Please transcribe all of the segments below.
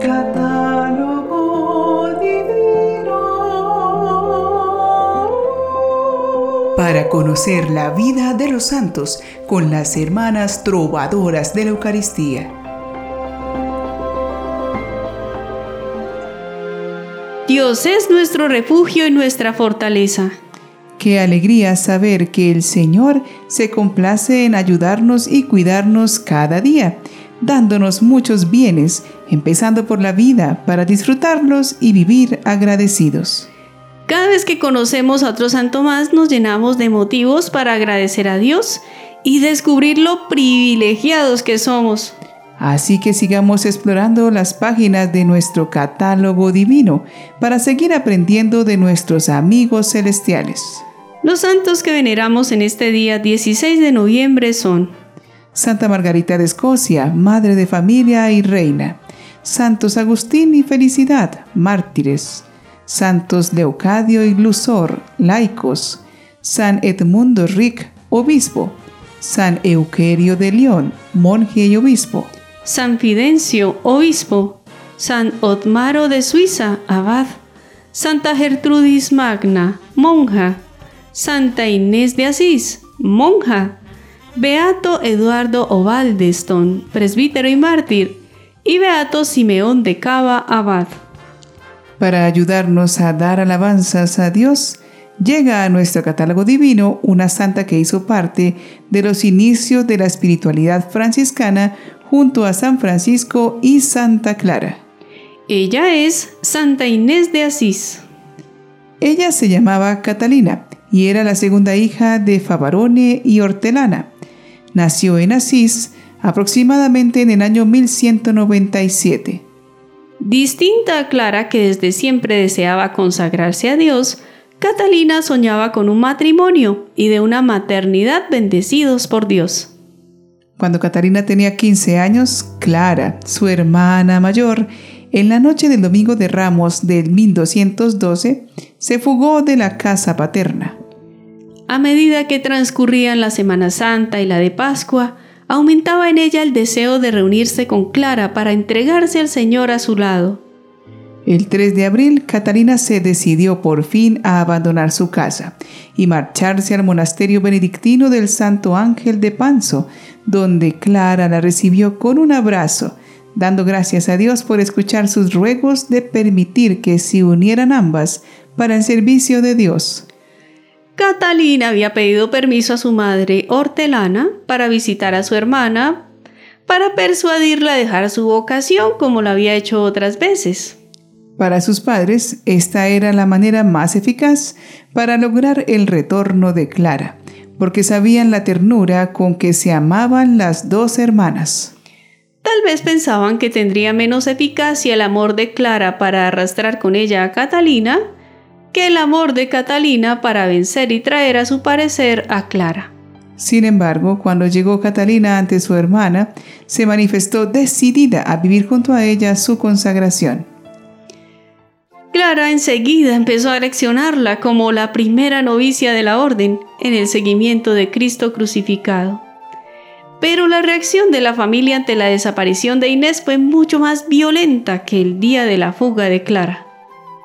Catálogo divino. Para conocer la vida de los santos con las hermanas trovadoras de la Eucaristía. Dios es nuestro refugio y nuestra fortaleza. Qué alegría saber que el Señor se complace en ayudarnos y cuidarnos cada día, dándonos muchos bienes, empezando por la vida, para disfrutarlos y vivir agradecidos. Cada vez que conocemos a otro Santo más nos llenamos de motivos para agradecer a Dios y descubrir lo privilegiados que somos. Así que sigamos explorando las páginas de nuestro catálogo divino para seguir aprendiendo de nuestros amigos celestiales. Los santos que veneramos en este día 16 de noviembre son Santa Margarita de Escocia, Madre de Familia y Reina. Santos Agustín y Felicidad, mártires. Santos Leocadio y Lusor, laicos. San Edmundo Rick, obispo. San Euquerio de León, monje y obispo. San Fidencio, obispo, San Otmaro de Suiza, abad, Santa Gertrudis Magna, monja, Santa Inés de Asís, monja, Beato Eduardo Ovaldeston, presbítero y mártir, y Beato Simeón de Cava, abad. Para ayudarnos a dar alabanzas a Dios, llega a nuestro catálogo divino una santa que hizo parte de los inicios de la espiritualidad franciscana junto a San Francisco y Santa Clara. Ella es Santa Inés de Asís. Ella se llamaba Catalina y era la segunda hija de Favarone y Hortelana. Nació en Asís aproximadamente en el año 1197. Distinta a Clara, que desde siempre deseaba consagrarse a Dios, Catalina soñaba con un matrimonio y de una maternidad bendecidos por Dios. Cuando Catalina tenía 15 años, Clara, su hermana mayor, en la noche del domingo de Ramos del 1212, se fugó de la casa paterna. A medida que transcurrían la Semana Santa y la de Pascua, aumentaba en ella el deseo de reunirse con Clara para entregarse al Señor a su lado. El 3 de abril, Catalina se decidió por fin a abandonar su casa y marcharse al monasterio benedictino del Santo Ángel de Panzo, donde Clara la recibió con un abrazo, dando gracias a Dios por escuchar sus ruegos de permitir que se unieran ambas para el servicio de Dios. Catalina había pedido permiso a su madre hortelana para visitar a su hermana, para persuadirla a dejar su vocación como lo había hecho otras veces. Para sus padres, esta era la manera más eficaz para lograr el retorno de Clara, porque sabían la ternura con que se amaban las dos hermanas. Tal vez pensaban que tendría menos eficacia el amor de Clara para arrastrar con ella a Catalina que el amor de Catalina para vencer y traer a su parecer a Clara. Sin embargo, cuando llegó Catalina ante su hermana, se manifestó decidida a vivir junto a ella su consagración. Clara enseguida empezó a leccionarla como la primera novicia de la orden en el seguimiento de Cristo crucificado. Pero la reacción de la familia ante la desaparición de Inés fue mucho más violenta que el día de la fuga de Clara.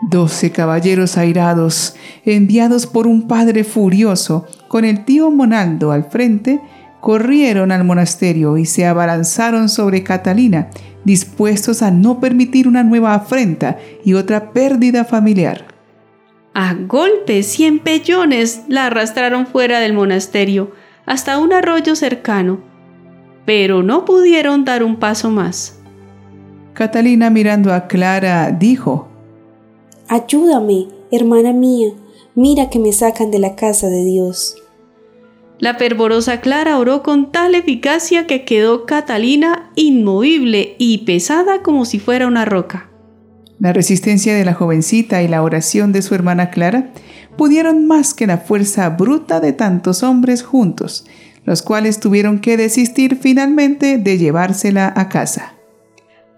Doce caballeros airados, enviados por un padre furioso, con el tío Monaldo al frente, corrieron al monasterio y se abalanzaron sobre Catalina, dispuestos a no permitir una nueva afrenta y otra pérdida familiar. A golpes y empellones la arrastraron fuera del monasterio hasta un arroyo cercano, pero no pudieron dar un paso más. Catalina mirando a Clara dijo, Ayúdame, hermana mía, mira que me sacan de la casa de Dios. La fervorosa Clara oró con tal eficacia que quedó Catalina inmovible y pesada como si fuera una roca. La resistencia de la jovencita y la oración de su hermana Clara pudieron más que la fuerza bruta de tantos hombres juntos, los cuales tuvieron que desistir finalmente de llevársela a casa.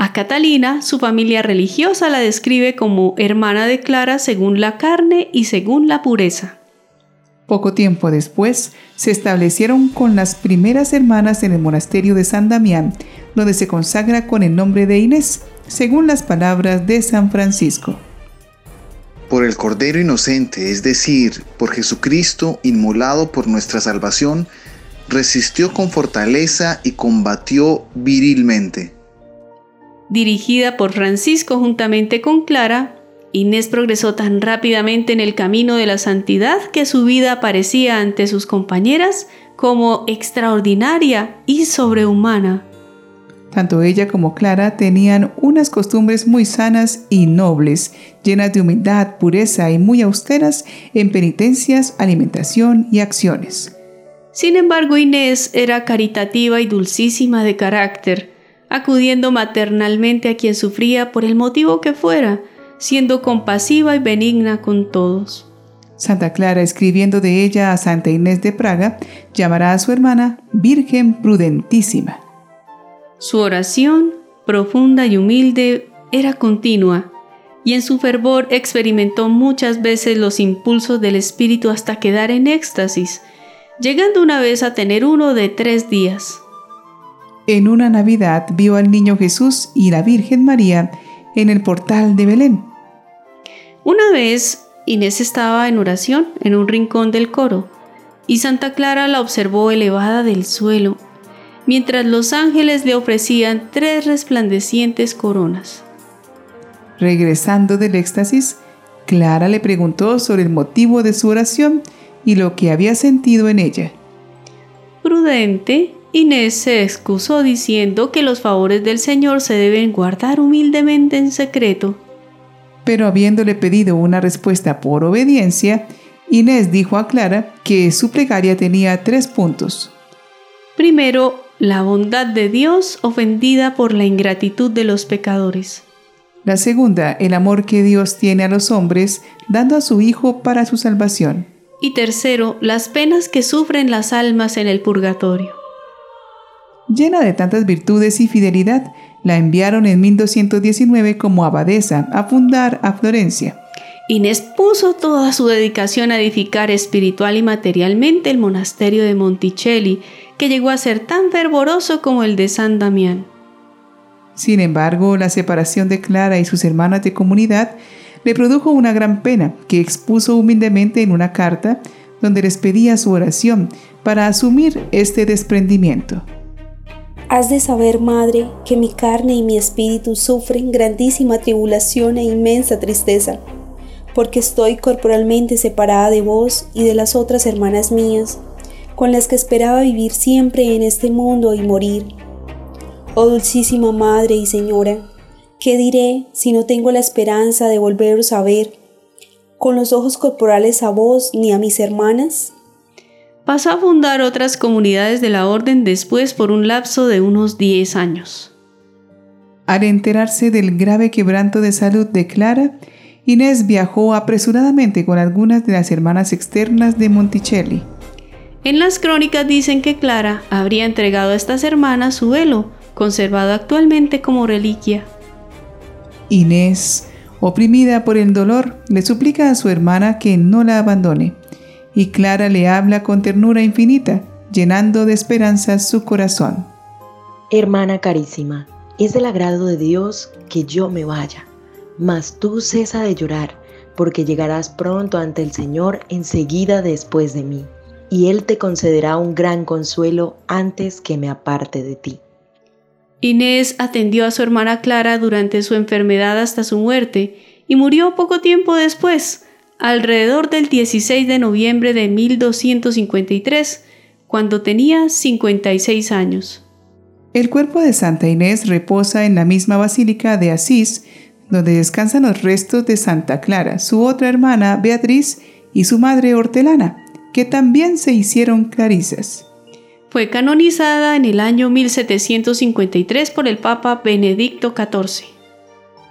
A Catalina, su familia religiosa la describe como hermana de Clara según la carne y según la pureza. Poco tiempo después, se establecieron con las primeras hermanas en el monasterio de San Damián, donde se consagra con el nombre de Inés, según las palabras de San Francisco. Por el Cordero Inocente, es decir, por Jesucristo inmolado por nuestra salvación, resistió con fortaleza y combatió virilmente. Dirigida por Francisco juntamente con Clara, Inés progresó tan rápidamente en el camino de la santidad que su vida parecía ante sus compañeras como extraordinaria y sobrehumana. Tanto ella como Clara tenían unas costumbres muy sanas y nobles, llenas de humildad, pureza y muy austeras en penitencias, alimentación y acciones. Sin embargo, Inés era caritativa y dulcísima de carácter, acudiendo maternalmente a quien sufría por el motivo que fuera, siendo compasiva y benigna con todos. Santa Clara, escribiendo de ella a Santa Inés de Praga, llamará a su hermana Virgen Prudentísima. Su oración, profunda y humilde, era continua, y en su fervor experimentó muchas veces los impulsos del Espíritu hasta quedar en éxtasis, llegando una vez a tener uno de tres días. En una Navidad vio al niño Jesús y la Virgen María en el portal de Belén. Una vez Inés estaba en oración en un rincón del coro y Santa Clara la observó elevada del suelo, mientras los ángeles le ofrecían tres resplandecientes coronas. Regresando del éxtasis, Clara le preguntó sobre el motivo de su oración y lo que había sentido en ella. Prudente, Inés se excusó diciendo que los favores del Señor se deben guardar humildemente en secreto pero habiéndole pedido una respuesta por obediencia, Inés dijo a Clara que su plegaria tenía tres puntos. Primero, la bondad de Dios ofendida por la ingratitud de los pecadores. La segunda, el amor que Dios tiene a los hombres, dando a su Hijo para su salvación. Y tercero, las penas que sufren las almas en el purgatorio. Llena de tantas virtudes y fidelidad, la enviaron en 1219 como abadesa a fundar a Florencia. Inés puso toda su dedicación a edificar espiritual y materialmente el monasterio de Monticelli, que llegó a ser tan fervoroso como el de San Damián. Sin embargo, la separación de Clara y sus hermanas de comunidad le produjo una gran pena que expuso humildemente en una carta donde les pedía su oración para asumir este desprendimiento. Has de saber, Madre, que mi carne y mi espíritu sufren grandísima tribulación e inmensa tristeza, porque estoy corporalmente separada de vos y de las otras hermanas mías, con las que esperaba vivir siempre en este mundo y morir. Oh dulcísima Madre y Señora, ¿qué diré si no tengo la esperanza de volveros a ver, con los ojos corporales a vos ni a mis hermanas? Pasó a fundar otras comunidades de la orden después por un lapso de unos 10 años. Al enterarse del grave quebranto de salud de Clara, Inés viajó apresuradamente con algunas de las hermanas externas de Monticelli. En las crónicas dicen que Clara habría entregado a estas hermanas su velo, conservado actualmente como reliquia. Inés, oprimida por el dolor, le suplica a su hermana que no la abandone y Clara le habla con ternura infinita, llenando de esperanza su corazón. Hermana carísima, es del agrado de Dios que yo me vaya, mas tú cesa de llorar, porque llegarás pronto ante el Señor enseguida después de mí, y Él te concederá un gran consuelo antes que me aparte de ti. Inés atendió a su hermana Clara durante su enfermedad hasta su muerte, y murió poco tiempo después, alrededor del 16 de noviembre de 1253, cuando tenía 56 años. El cuerpo de Santa Inés reposa en la misma basílica de Asís, donde descansan los restos de Santa Clara, su otra hermana Beatriz y su madre Hortelana, que también se hicieron clarisas. Fue canonizada en el año 1753 por el Papa Benedicto XIV.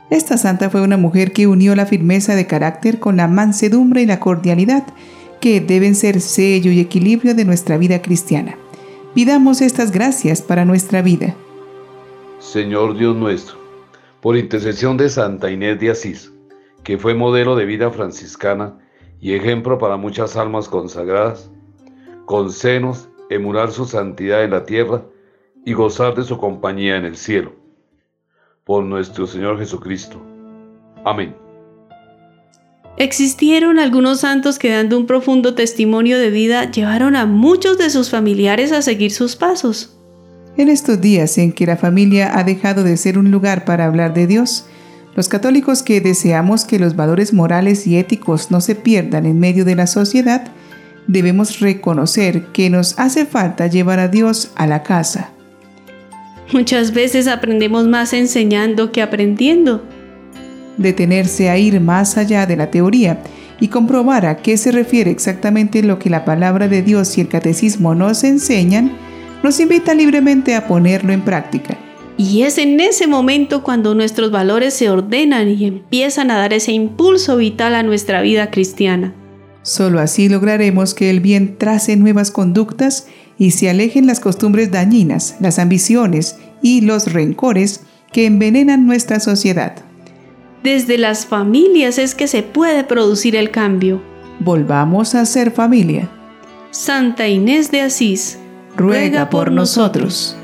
Esta santa fue una mujer que unió la firmeza de carácter con la mansedumbre y la cordialidad, que deben ser sello y equilibrio de nuestra vida cristiana. Pidamos estas gracias para nuestra vida. Señor Dios nuestro, por intercesión de Santa Inés de Asís, que fue modelo de vida franciscana y ejemplo para muchas almas consagradas, concénos emular su santidad en la tierra y gozar de su compañía en el cielo por nuestro Señor Jesucristo. Amén. Existieron algunos santos que dando un profundo testimonio de vida llevaron a muchos de sus familiares a seguir sus pasos. En estos días en que la familia ha dejado de ser un lugar para hablar de Dios, los católicos que deseamos que los valores morales y éticos no se pierdan en medio de la sociedad, debemos reconocer que nos hace falta llevar a Dios a la casa. Muchas veces aprendemos más enseñando que aprendiendo. Detenerse a ir más allá de la teoría y comprobar a qué se refiere exactamente lo que la palabra de Dios y el catecismo nos enseñan, nos invita libremente a ponerlo en práctica. Y es en ese momento cuando nuestros valores se ordenan y empiezan a dar ese impulso vital a nuestra vida cristiana. Solo así lograremos que el bien trace nuevas conductas y se alejen las costumbres dañinas, las ambiciones y los rencores que envenenan nuestra sociedad. Desde las familias es que se puede producir el cambio. Volvamos a ser familia. Santa Inés de Asís, ruega por nosotros.